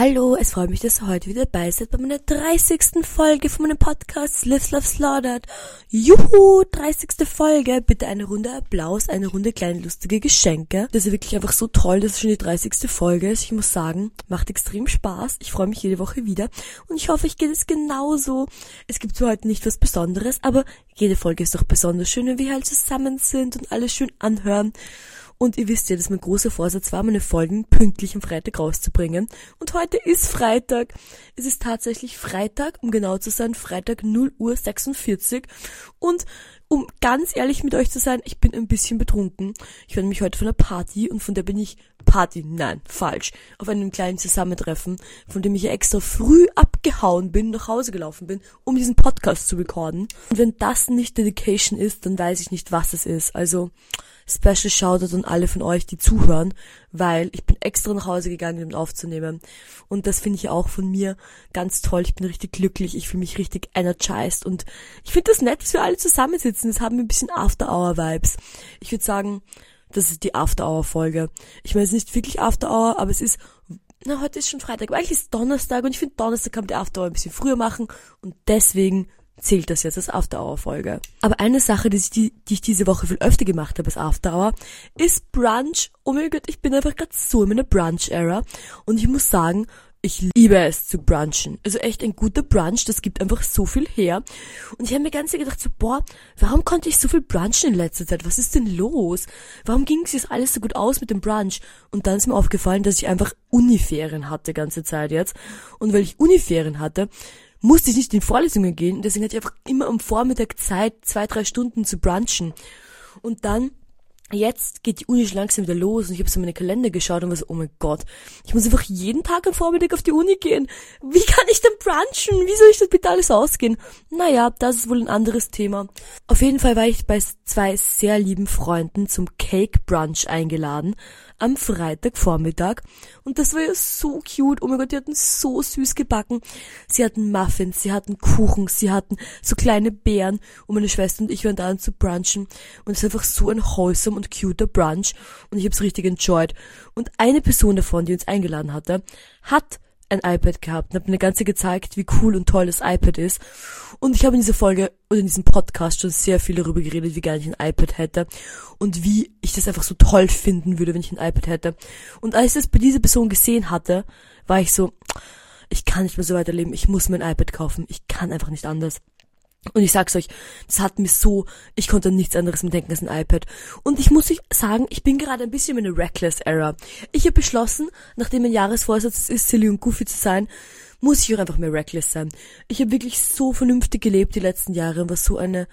Hallo, es freut mich, dass ihr heute wieder dabei seid bei meiner 30. Folge von meinem Podcast Live Love Slaughtered. Juhu, 30. Folge. Bitte eine Runde Applaus, eine Runde kleine lustige Geschenke. Das ist wirklich einfach so toll, dass es schon die 30. Folge ist. Ich muss sagen, macht extrem Spaß. Ich freue mich jede Woche wieder und ich hoffe, ich geht es genauso. Es gibt zwar heute nicht was Besonderes, aber jede Folge ist doch besonders schön, wenn wir halt zusammen sind und alles schön anhören. Und ihr wisst ja, dass mein großer Vorsatz war, meine Folgen pünktlich am Freitag rauszubringen. Und heute ist Freitag. Es ist tatsächlich Freitag, um genau zu sein, Freitag 0 Uhr 46. Und um ganz ehrlich mit euch zu sein, ich bin ein bisschen betrunken. Ich werde mich heute von einer Party und von der bin ich Party, nein, falsch, auf einem kleinen Zusammentreffen, von dem ich ja extra früh abgehauen bin, nach Hause gelaufen bin, um diesen Podcast zu recorden. Und wenn das nicht Dedication ist, dann weiß ich nicht, was es ist. Also, Special Shoutout an alle von euch, die zuhören, weil ich bin extra nach Hause gegangen, um aufzunehmen. Und das finde ich auch von mir ganz toll. Ich bin richtig glücklich, ich fühle mich richtig energized und ich finde das nett, dass wir alle zusammensitzen. Das haben ein bisschen After-Hour-Vibes. Ich würde sagen, das ist die After-Hour-Folge. Ich meine, es ist nicht wirklich After-Hour, aber es ist na, heute ist schon Freitag, aber eigentlich ist Donnerstag und ich finde Donnerstag kann man die After Hour ein bisschen früher machen und deswegen zählt das jetzt als After-Hour-Folge. Aber eine Sache, die ich, die, die ich diese Woche viel öfter gemacht habe als After-Hour, ist Brunch. Oh mein Gott, ich bin einfach gerade so in meiner Brunch-Era. Und ich muss sagen, ich liebe es zu brunchen. Also echt ein guter Brunch, das gibt einfach so viel her. Und ich habe mir ganz gedacht so, boah, warum konnte ich so viel brunchen in letzter Zeit? Was ist denn los? Warum ging es jetzt alles so gut aus mit dem Brunch? Und dann ist mir aufgefallen, dass ich einfach Uniferien hatte ganze Zeit jetzt. Und weil ich Uniferien hatte, musste ich nicht in Vorlesungen gehen. Deswegen hatte ich einfach immer am Vormittag Zeit, zwei, drei Stunden zu brunchen. Und dann jetzt geht die Uni schon langsam wieder los und ich habe so meine Kalender geschaut und war so, oh mein Gott, ich muss einfach jeden Tag am Vormittag auf die Uni gehen. Wie kann ich denn brunchen? Wie soll ich das bitte alles ausgehen? Naja, das ist wohl ein anderes Thema. Auf jeden Fall war ich bei zwei sehr lieben Freunden zum Cake Brunch eingeladen am Freitagvormittag. Und das war ja so cute. Oh mein Gott, die hatten so süß gebacken. Sie hatten Muffins, sie hatten Kuchen, sie hatten so kleine Beeren. Und meine Schwester und ich waren da zu brunchen. Und es ist einfach so ein wholesome und cuter Brunch. Und ich habe es richtig enjoyed. Und eine Person davon, die uns eingeladen hatte, hat ein iPad gehabt und habe mir ganze gezeigt, wie cool und toll das iPad ist. Und ich habe in dieser Folge oder in diesem Podcast schon sehr viel darüber geredet, wie gerne ich ein iPad hätte und wie ich das einfach so toll finden würde, wenn ich ein iPad hätte. Und als ich das bei dieser Person gesehen hatte, war ich so, ich kann nicht mehr so weiterleben, ich muss mir ein iPad kaufen, ich kann einfach nicht anders. Und ich sag's euch, das hat mir so, ich konnte nichts anderes mehr denken als ein iPad. Und ich muss euch sagen, ich bin gerade ein bisschen in einer Reckless-Era. Ich habe beschlossen, nachdem mein Jahresvorsatz ist, silly und goofy zu sein, muss ich auch einfach mehr reckless sein. Ich habe wirklich so vernünftig gelebt die letzten Jahre und war so eine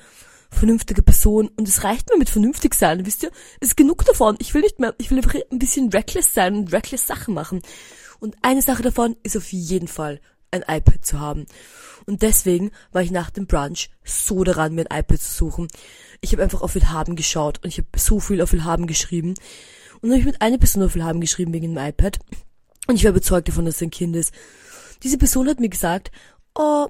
vernünftige Person und es reicht mir mit vernünftig sein, wisst ihr? Es ist genug davon. Ich will nicht mehr, ich will einfach ein bisschen reckless sein und reckless Sachen machen. Und eine Sache davon ist auf jeden Fall ein iPad zu haben. Und deswegen war ich nach dem Brunch so daran, mir ein iPad zu suchen. Ich habe einfach auf Willhaben geschaut und ich habe so viel auf Willhaben geschrieben. Und dann habe ich mit einer Person auf Willhaben geschrieben wegen dem iPad. Und ich war überzeugt davon, dass es ein Kind ist. Diese Person hat mir gesagt, oh,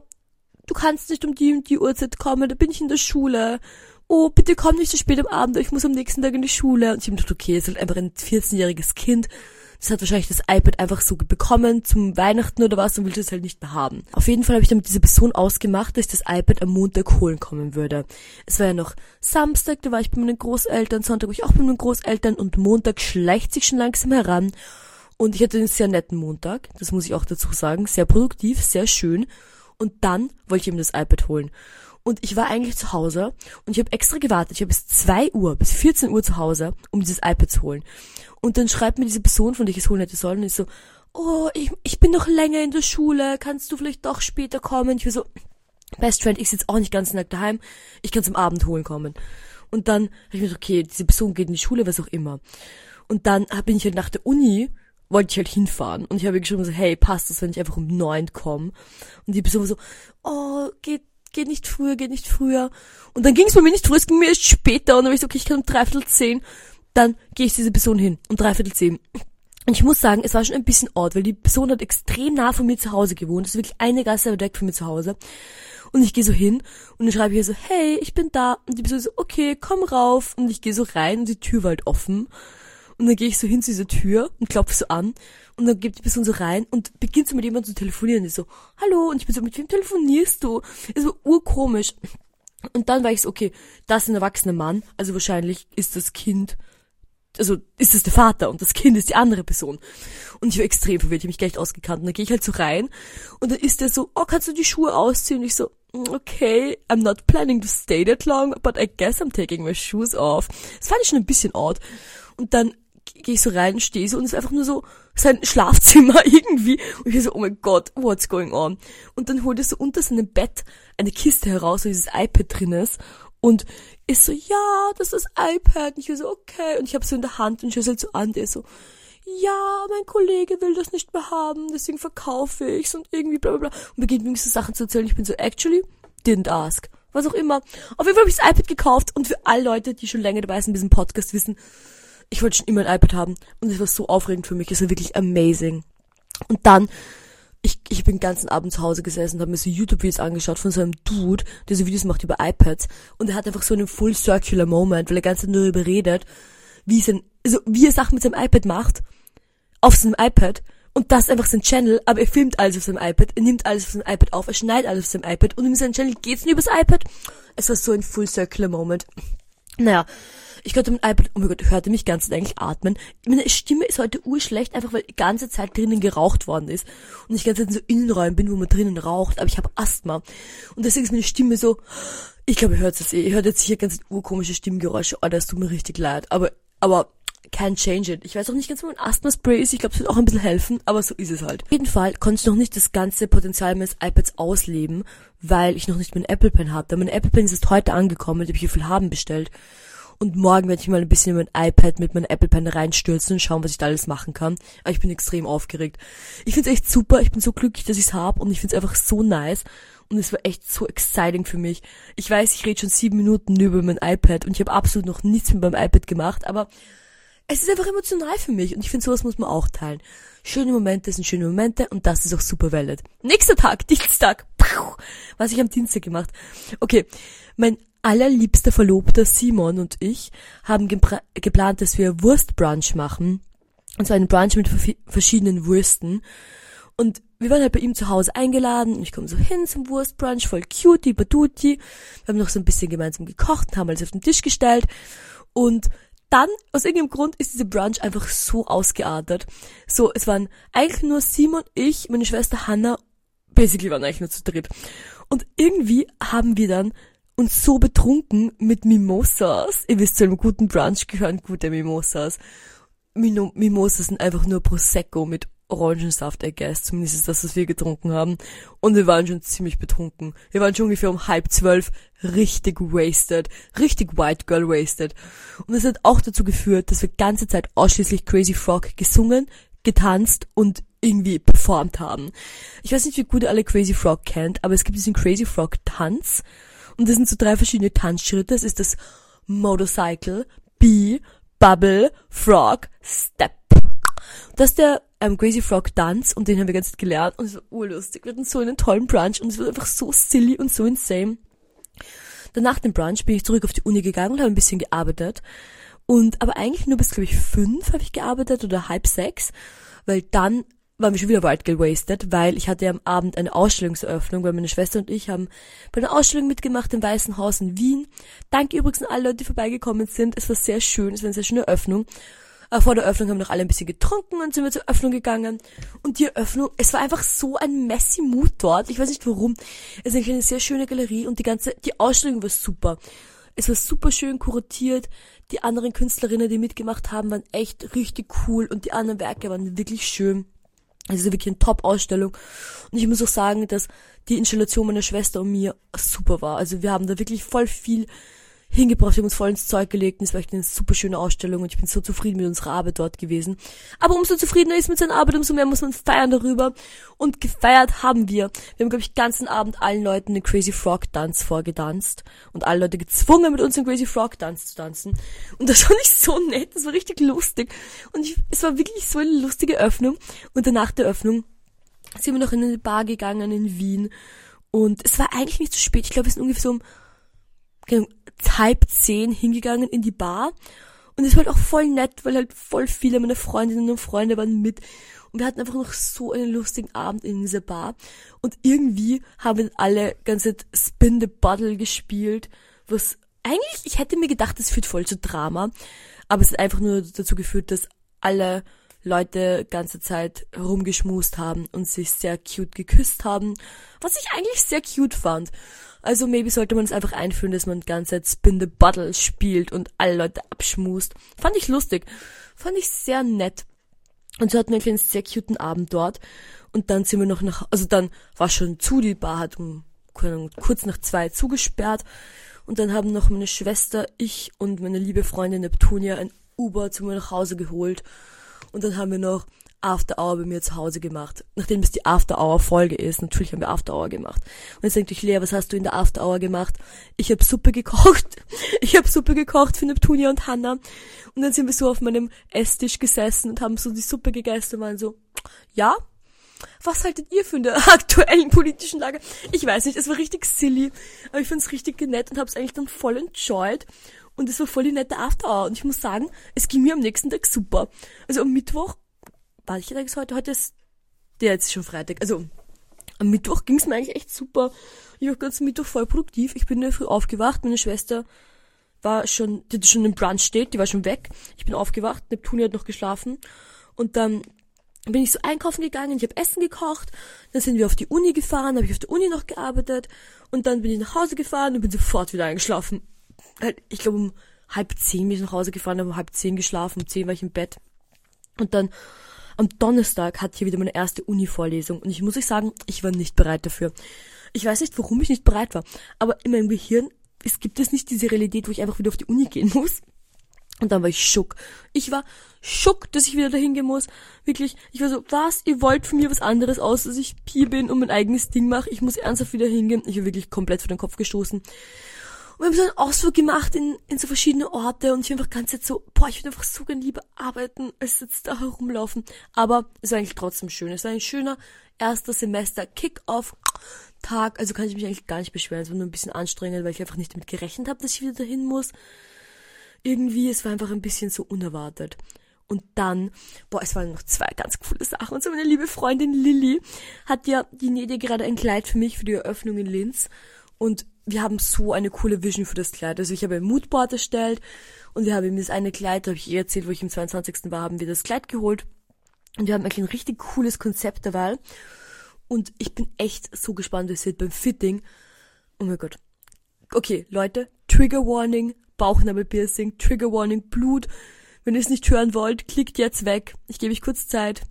du kannst nicht um die und die Uhrzeit kommen, da bin ich in der Schule. Oh, bitte komm nicht so spät am Abend, ich muss am nächsten Tag in die Schule. Und ich habe gedacht, okay, es ist halt einfach ein 14-jähriges Kind das hat wahrscheinlich das iPad einfach so bekommen zum Weihnachten oder was und will es halt nicht mehr haben. Auf jeden Fall habe ich dann mit dieser Person ausgemacht, dass ich das iPad am Montag holen kommen würde. Es war ja noch Samstag, da war ich bei meinen Großeltern, Sonntag war ich auch bei meinen Großeltern und Montag schleicht sich schon langsam heran. Und ich hatte einen sehr netten Montag, das muss ich auch dazu sagen, sehr produktiv, sehr schön. Und dann wollte ich ihm das iPad holen. Und ich war eigentlich zu Hause und ich habe extra gewartet. Ich habe bis zwei Uhr, bis 14 Uhr zu Hause, um dieses iPad zu holen. Und dann schreibt mir diese Person, von der ich es holen hätte sollen, und ich so, oh, ich, ich bin noch länger in der Schule, kannst du vielleicht doch später kommen? Ich war so, Best Friend, ich sitze auch nicht ganz nackt daheim, ich kann zum Abend holen kommen. Und dann habe ich mir gedacht, okay, diese Person geht in die Schule, was auch immer. Und dann bin ich halt nach der Uni, wollte ich halt hinfahren. Und ich habe geschrieben so, hey, passt das, wenn ich einfach um neun komme? Und die Person war so, oh, geht geh nicht früher, geh nicht früher. Und dann ging es bei mir nicht früher, es ging mir erst später. Und dann habe ich so, okay, ich kann um dreiviertel zehn. Dann gehe ich diese Person hin, um dreiviertel zehn. Und ich muss sagen, es war schon ein bisschen odd, weil die Person hat extrem nah von mir zu Hause gewohnt. Das ist wirklich eine Gasse weg von mir zu Hause. Und ich gehe so hin und dann schreibe ich ihr so, hey, ich bin da. Und die Person so, okay, komm rauf. Und ich gehe so rein und die Tür war halt offen. Und dann gehe ich so hin zu dieser Tür und klopfe so an. Und dann geht die Person so rein und beginnt so mit jemandem zu telefonieren. Und ich so, hallo. Und ich bin so, mit wem telefonierst du? Ist so urkomisch. Und dann war ich so, okay, das ist ein erwachsener Mann. Also wahrscheinlich ist das Kind also ist es der Vater und das Kind ist die andere Person. Und ich war extrem verwirrt, ich habe mich gleich ausgekannt. Und dann gehe ich halt so rein und dann ist der so, oh, kannst du die Schuhe ausziehen? Und ich so, mm, okay, I'm not planning to stay that long, but I guess I'm taking my shoes off. Das fand ich schon ein bisschen odd. Und dann gehe ich so rein, stehe so und es ist einfach nur so sein Schlafzimmer irgendwie. Und ich so, oh mein Gott, what's going on? Und dann holt er so unter seinem Bett eine Kiste heraus, wo dieses iPad drin ist. Und ist so, ja, das ist iPad. Und ich so, okay. Und ich habe so in der Hand und ich so an, der so, ja, mein Kollege will das nicht mehr haben, deswegen verkaufe ich's und irgendwie bla bla bla. Und beginnt mir so Sachen zu erzählen. Ich bin so, actually, didn't ask. Was auch immer. Auf jeden Fall habe ich das iPad gekauft und für alle Leute, die schon länger dabei sind in diesem Podcast, wissen, ich wollte schon immer ein iPad haben und es war so aufregend für mich. Es war wirklich amazing. Und dann ich, ich bin den ganzen Abend zu Hause gesessen und habe mir so YouTube-Videos angeschaut von so einem Dude, der so Videos macht über iPads. Und er hat einfach so einen Full Circular Moment, weil er ganz nur darüber redet, wie, sein, also wie er Sachen mit seinem iPad macht, auf seinem iPad. Und das ist einfach sein Channel, aber er filmt alles auf seinem iPad, er nimmt alles auf seinem iPad auf, er schneidet alles auf seinem iPad und in seinem Channel geht's nur übers iPad. Es war so ein Full Circular Moment. Naja, ich konnte mit iPad, oh mein Gott, hörte mich ganz eigentlich atmen. Meine Stimme ist heute urschlecht, einfach weil die ganze Zeit drinnen geraucht worden ist. Und ich Zeit in so Innenräumen bin, wo man drinnen raucht, aber ich habe Asthma. Und deswegen ist meine Stimme so, ich glaube, ihr hört es eh, ihr hört jetzt sicher ganz urkomische Stimmgeräusche, oh, das tut mir richtig leid. Aber, aber, can't change it. Ich weiß auch nicht ganz, wo mein Asthma-Spray ist. Ich glaube, es wird auch ein bisschen helfen, aber so ist es halt. Auf jeden Fall konnte ich noch nicht das ganze Potenzial meines iPads ausleben, weil ich noch nicht meinen Apple Pen hatte. Mein Apple Pen ist erst heute angekommen, da habe ich hier viel haben bestellt. Und morgen werde ich mal ein bisschen in mein iPad mit meinem Apple Pen reinstürzen und schauen, was ich da alles machen kann. Aber ich bin extrem aufgeregt. Ich finde es echt super. Ich bin so glücklich, dass ich es habe und ich finde es einfach so nice. Und es war echt so exciting für mich. Ich weiß, ich rede schon sieben Minuten über mein iPad und ich habe absolut noch nichts mit meinem iPad gemacht, aber es ist einfach emotional für mich und ich finde, sowas muss man auch teilen. Schöne Momente sind schöne Momente und das ist auch super valid. Nächster Tag, Dienstag. Was ich am Dienstag gemacht. Okay, mein allerliebster Verlobter Simon und ich haben geplant, dass wir Wurstbrunch machen. Und zwar einen Brunch mit verschiedenen Würsten. Und wir waren halt bei ihm zu Hause eingeladen und ich komme so hin zum Wurstbrunch, voll cutie, baduti. Wir haben noch so ein bisschen gemeinsam gekocht haben alles auf den Tisch gestellt. Und dann, aus irgendeinem Grund, ist diese Brunch einfach so ausgeartet. So, es waren eigentlich nur Simon, ich, meine Schwester Hannah, basically waren eigentlich nur zu dritt. Und irgendwie haben wir dann und so betrunken mit Mimosas. Ihr wisst, zu einem guten Brunch gehören gute Mimosas. Mimosas sind einfach nur Prosecco mit Orangensaft, I guess. Zumindest ist das, was wir getrunken haben. Und wir waren schon ziemlich betrunken. Wir waren schon ungefähr um halb zwölf richtig wasted. Richtig white girl wasted. Und das hat auch dazu geführt, dass wir ganze Zeit ausschließlich Crazy Frog gesungen, getanzt und irgendwie performt haben. Ich weiß nicht, wie gut ihr alle Crazy Frog kennt, aber es gibt diesen Crazy Frog Tanz und das sind so drei verschiedene Tanzschritte. Das ist das Motorcycle, B, Bubble, Frog, Step. Das ist der ähm, Crazy Frog Tanz und den haben wir ganz gelernt und es war urlustig. Wir hatten so einen tollen Brunch und es war einfach so silly und so insane. Dann nach dem Brunch bin ich zurück auf die Uni gegangen und habe ein bisschen gearbeitet. Und aber eigentlich nur bis, glaube ich, fünf habe ich gearbeitet oder halb sechs, weil dann waren wir schon wieder weit gewastet, weil ich hatte am Abend eine Ausstellungseröffnung, weil meine Schwester und ich haben bei einer Ausstellung mitgemacht im Weißen Haus in Wien. Danke übrigens an alle Leute, die vorbeigekommen sind. Es war sehr schön, es war eine sehr schöne Eröffnung. Aber vor der Eröffnung haben noch alle ein bisschen getrunken und sind wir zur Eröffnung gegangen. Und die Eröffnung, es war einfach so ein messy Mood dort. Ich weiß nicht warum. Es ist eine sehr schöne Galerie und die ganze, die Ausstellung war super. Es war super schön kuratiert. Die anderen Künstlerinnen, die mitgemacht haben, waren echt richtig cool und die anderen Werke waren wirklich schön. Es ist wirklich eine Top-Ausstellung. Und ich muss auch sagen, dass die Installation meiner Schwester und mir super war. Also wir haben da wirklich voll viel hingebracht, wir haben uns voll ins Zeug gelegt und es war echt eine super schöne Ausstellung und ich bin so zufrieden mit unserer Arbeit dort gewesen. Aber umso zufriedener ist mit seiner Arbeit, umso mehr muss man feiern darüber. Und gefeiert haben wir. Wir haben, glaube ich, ganzen Abend allen Leuten den Crazy Frog Dance vorgedanzt und alle Leute gezwungen, mit uns den Crazy Frog Dance zu tanzen. Und das fand ich so nett, das war richtig lustig. Und ich, es war wirklich so eine lustige Öffnung. Und danach der Öffnung sind wir noch in eine Bar gegangen in Wien. Und es war eigentlich nicht zu spät. Ich glaube, es ist ungefähr so um halb zehn hingegangen in die Bar Und es war halt auch voll nett, weil halt voll viele meiner Freundinnen und Freunde waren mit. Und wir hatten einfach noch so einen lustigen Abend in dieser Bar. Und irgendwie haben alle ganze Spin the Bottle gespielt, was eigentlich, ich hätte mir gedacht, es führt voll zu Drama. Aber es hat einfach nur dazu geführt, dass alle Leute ganze Zeit rumgeschmust haben und sich sehr cute geküsst haben, was ich eigentlich sehr cute fand. Also maybe sollte man es einfach einführen, dass man ganze Zeit Spin the Bottle spielt und alle Leute abschmust. Fand ich lustig. Fand ich sehr nett. Und so hatten wir einen sehr cuten Abend dort. Und dann sind wir noch nach, also dann war schon zu, die Bar hat um kurz nach zwei zugesperrt. Und dann haben noch meine Schwester, ich und meine liebe Freundin Neptunia ein Uber zu mir nach Hause geholt. Und dann haben wir noch After Hour bei mir zu Hause gemacht. Nachdem es die After Hour Folge ist, natürlich haben wir After Hour gemacht. Und jetzt denkt euch, Lea, was hast du in der After Hour gemacht? Ich habe Suppe gekocht. Ich habe Suppe gekocht für Neptunia und Hannah. Und dann sind wir so auf meinem Esstisch gesessen und haben so die Suppe gegessen und waren so, ja, was haltet ihr von der aktuellen politischen Lage? Ich weiß nicht, es war richtig silly, aber ich fand's richtig nett und hab's eigentlich dann voll enjoyed. Und es war voll die nette After-Hour. Und ich muss sagen, es ging mir am nächsten Tag super. Also am Mittwoch, welcher Tag ist heute? Heute ist, der jetzt ist schon Freitag. Also am Mittwoch ging's mir eigentlich echt super. Ich war ganz Mittwoch voll produktiv. Ich bin in Früh aufgewacht. Meine Schwester war schon, die hatte schon im Brunch steht, die war schon weg. Ich bin aufgewacht. Neptuni hat noch geschlafen. Und dann bin ich so einkaufen gegangen, ich habe Essen gekocht, dann sind wir auf die Uni gefahren, habe ich auf der Uni noch gearbeitet und dann bin ich nach Hause gefahren und bin sofort wieder eingeschlafen. Halt, ich glaube um halb zehn bin ich nach Hause gefahren, um halb zehn geschlafen, um zehn war ich im Bett. Und dann am Donnerstag hatte ich wieder meine erste Uni-Vorlesung und ich muss euch sagen, ich war nicht bereit dafür. Ich weiß nicht, warum ich nicht bereit war, aber in meinem Gehirn es gibt es nicht diese Realität, wo ich einfach wieder auf die Uni gehen muss. Und dann war ich schock. Ich war schock, dass ich wieder dahin gehen muss. Wirklich, ich war so, was, ihr wollt von mir was anderes aus, dass ich hier bin und mein eigenes Ding mache. Ich muss ernsthaft wieder hingehen. Ich war wirklich komplett vor den Kopf gestoßen. Und wir haben so einen Ausflug gemacht in, in so verschiedene Orte und ich einfach ganz jetzt so, boah, ich würde einfach so gern lieber arbeiten, als jetzt da herumlaufen. Aber es war eigentlich trotzdem schön. Es war ein schöner erster Semester Kick-Off-Tag. Also kann ich mich eigentlich gar nicht beschweren. Es war nur ein bisschen anstrengend, weil ich einfach nicht damit gerechnet habe, dass ich wieder dahin muss irgendwie, es war einfach ein bisschen so unerwartet. Und dann, boah, es waren noch zwei ganz coole Sachen. Und so meine liebe Freundin Lilly hat ja, die näht ja gerade ein Kleid für mich für die Eröffnung in Linz. Und wir haben so eine coole Vision für das Kleid. Also ich habe ein Moodboard erstellt und wir haben ihm das eine Kleid, habe ich ihr erzählt, wo ich im 22. war, haben wir das Kleid geholt. Und wir haben eigentlich ein richtig cooles Konzept dabei. Und ich bin echt so gespannt, wie es wird beim Fitting. Oh mein Gott. Okay, Leute, Trigger Warning, Bauchnabelpiercing, Trigger Warning, Blut. Wenn ihr es nicht hören wollt, klickt jetzt weg. Ich gebe euch kurz Zeit.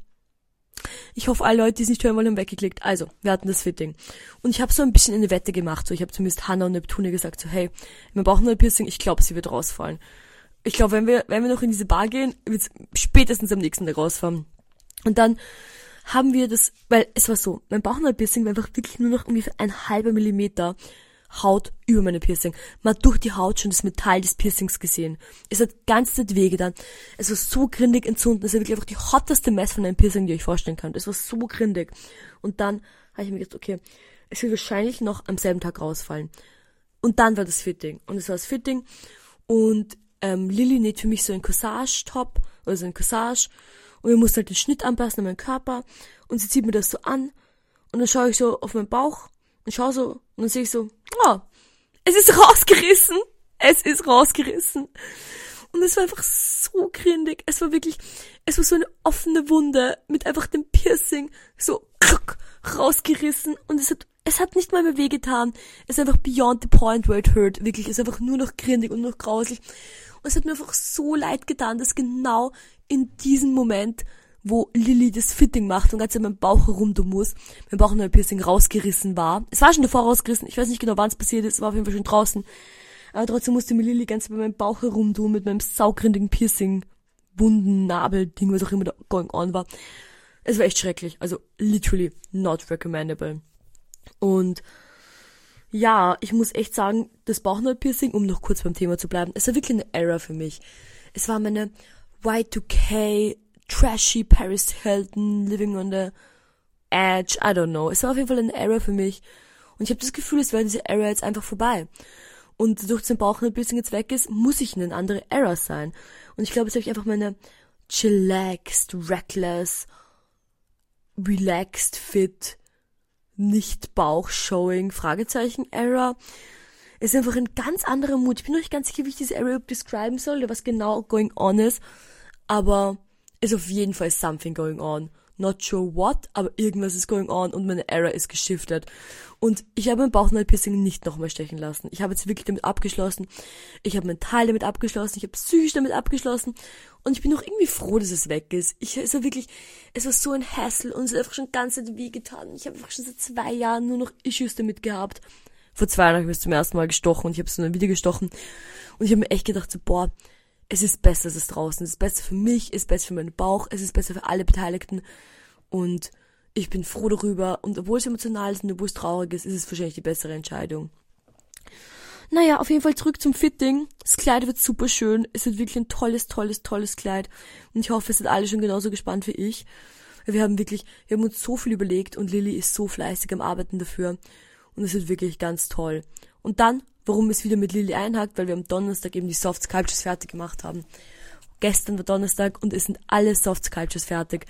Ich hoffe, alle Leute, die es nicht hören wollen, haben weggeklickt. Also, wir hatten das Fitting. Und ich habe so ein bisschen eine Wette gemacht. So, ich habe zumindest Hannah und Neptune gesagt, so, hey, mein Bauchnabelpiercing, ich glaube, sie wird rausfallen. Ich glaube, wenn wir, wenn wir noch in diese Bar gehen, wird es spätestens am nächsten Tag rausfallen. Und dann haben wir das, weil es war so, mein Bauchnabelpiercing war einfach wirklich nur noch ungefähr ein halber Millimeter Haut über meine Piercing. Man hat durch die Haut schon das Metall des Piercings gesehen. Es hat ganz Zeit wehgetan. Es war so grindig entzündet. Es war wirklich einfach die hotteste Mess von einem Piercing, die ihr euch vorstellen könnt. Es war so grindig. Und dann habe ich mir gedacht, okay, es wird wahrscheinlich noch am selben Tag rausfallen. Und dann war das Fitting. Und es war das Fitting. Und ähm, Lilly näht für mich so ein Corsage-Top, oder so ein Corsage. Und wir mussten halt den Schnitt anpassen an meinen Körper. Und sie zieht mir das so an. Und dann schaue ich so auf meinen Bauch und schau so, und dann sehe ich so, oh, es ist rausgerissen. Es ist rausgerissen. Und es war einfach so grindig. Es war wirklich, es war so eine offene Wunde mit einfach dem Piercing so rausgerissen. Und es hat, es hat nicht mal mehr wehgetan. Es ist einfach beyond the point where it hurt. Wirklich, es ist einfach nur noch grindig und noch grauslich. Und es hat mir einfach so leid getan, dass genau in diesem Moment wo Lilly das Fitting macht und ganz in meinem Bauch herumtun muss, mein Bauch ein Piercing rausgerissen war. Es war schon davor rausgerissen, ich weiß nicht genau, wann es passiert ist, es war auf jeden Fall schon draußen. Aber trotzdem musste mir Lilly ganz bei meinem Bauch herumtun mit meinem saugrindigen Piercing, Wunden, Nabel, Ding, was auch immer da going on war. Es war echt schrecklich. Also literally not recommendable. Und ja, ich muss echt sagen, das Bauchnabelpiercing, um noch kurz beim Thema zu bleiben, es war wirklich eine Error für mich. Es war meine Y2K trashy Paris Hilton, Living on the Edge, I don't know. Es war auf jeden Fall eine Era für mich. Und ich habe das Gefühl, es wäre diese Era jetzt einfach vorbei. Und durch den Bauchnabelpiercing jetzt weg ist, muss ich eine andere Era sein. Und ich glaube, jetzt habe ich einfach meine chillaxed, reckless, relaxed, fit, nicht Bauchshowing, Fragezeichen Era. Ist einfach ein ganz anderer Mut. Ich bin noch nicht ganz sicher, wie ich diese Era describen soll, oder was genau going on ist. Aber ist auf jeden Fall something going on. Not sure what, aber irgendwas ist going on und meine Era ist geschiftet. Und ich habe mein Bauchnabelpiercing nicht nochmal stechen lassen. Ich habe jetzt wirklich damit abgeschlossen. Ich habe mental damit abgeschlossen. Ich habe psychisch damit abgeschlossen. Und ich bin auch irgendwie froh, dass es weg ist. Ich, es war wirklich, es war so ein Hassel und es hat einfach schon ganz weh getan. Ich habe einfach schon seit zwei Jahren nur noch Issues damit gehabt. Vor zwei Jahren habe ich es zum ersten Mal gestochen und ich habe es dann wieder gestochen. Und ich habe mir echt gedacht, so, boah, es ist besser, es ist draußen. Es ist besser für mich, es ist besser für meinen Bauch, es ist besser für alle Beteiligten. Und ich bin froh darüber. Und obwohl es emotional ist und obwohl es traurig ist, ist es wahrscheinlich die bessere Entscheidung. Naja, auf jeden Fall zurück zum Fitting. Das Kleid wird super schön. Es wird wirklich ein tolles, tolles, tolles Kleid. Und ich hoffe, es sind alle schon genauso gespannt wie ich. Wir haben wirklich, wir haben uns so viel überlegt und Lilly ist so fleißig am Arbeiten dafür. Und es wird wirklich ganz toll. Und dann, warum es wieder mit Lilly einhakt, weil wir am Donnerstag eben die Soft Sculptures fertig gemacht haben. Gestern war Donnerstag und es sind alle Soft Sculptures fertig.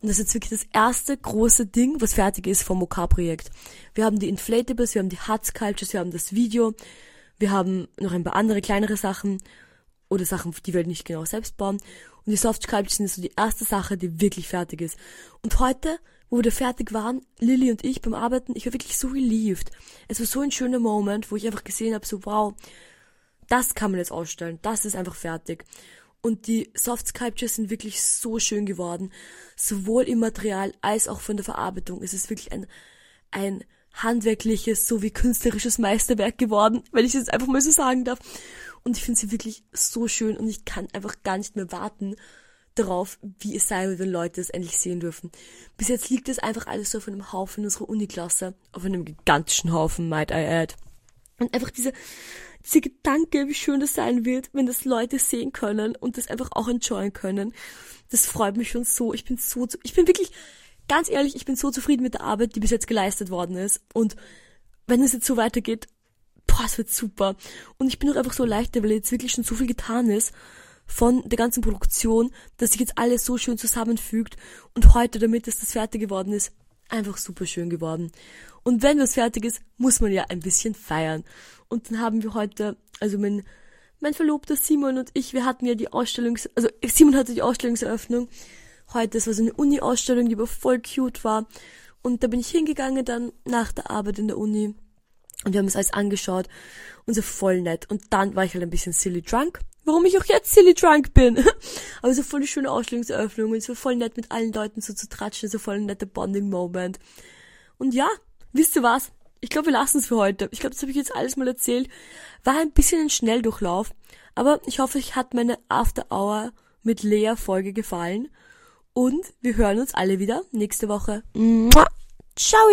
Und das ist jetzt wirklich das erste große Ding, was fertig ist vom OK-Projekt. Wir haben die Inflatables, wir haben die Hard Sculptures, wir haben das Video, wir haben noch ein paar andere kleinere Sachen oder Sachen, die wir nicht genau selbst bauen. Und die Soft Sculptures sind so die erste Sache, die wirklich fertig ist. Und heute, wo wir fertig waren, Lilly und ich beim Arbeiten, ich war wirklich so relieved. Es war so ein schöner Moment, wo ich einfach gesehen habe, so wow, das kann man jetzt ausstellen, das ist einfach fertig. Und die Soft Sculptures sind wirklich so schön geworden. Sowohl im Material als auch von der Verarbeitung. Es ist wirklich ein, ein handwerkliches sowie künstlerisches Meisterwerk geworden, wenn ich es einfach mal so sagen darf. Und ich finde sie wirklich so schön und ich kann einfach gar nicht mehr warten darauf, wie es sein wird, wenn Leute es endlich sehen dürfen. Bis jetzt liegt es einfach alles so auf einem Haufen unserer Uniklasse, auf einem gigantischen Haufen, might I add. Und einfach diese, dieser Gedanke, wie schön das sein wird, wenn das Leute sehen können und das einfach auch enjoyen können. Das freut mich schon so. Ich bin so, ich bin wirklich, ganz ehrlich, ich bin so zufrieden mit der Arbeit, die bis jetzt geleistet worden ist. Und wenn es jetzt so weitergeht, boah, es wird super. Und ich bin auch einfach so leichter, weil jetzt wirklich schon so viel getan ist von der ganzen Produktion, dass sich jetzt alles so schön zusammenfügt und heute, damit es das fertig geworden ist, einfach super schön geworden. Und wenn was fertig ist, muss man ja ein bisschen feiern. Und dann haben wir heute, also mein, mein Verlobter Simon und ich, wir hatten ja die Ausstellungs, also Simon hatte die Ausstellungseröffnung. Heute, das war so eine Uni-Ausstellung, die aber voll cute war. Und da bin ich hingegangen dann nach der Arbeit in der Uni. Und wir haben es alles angeschaut. Und so voll nett. Und dann war ich halt ein bisschen silly drunk. Warum ich auch jetzt silly drunk bin. aber so voll die schöne Ausstellungseröffnung. Und so voll nett mit allen Leuten so zu tratschen. So voll ein netter Bonding-Moment. Und ja, wisst ihr was? ich glaube, wir lassen es für heute. Ich glaube, das habe ich jetzt alles mal erzählt. War ein bisschen ein Schnelldurchlauf, aber ich hoffe, euch hat meine After Hour mit Lea Folge gefallen. Und wir hören uns alle wieder nächste Woche. Ciao!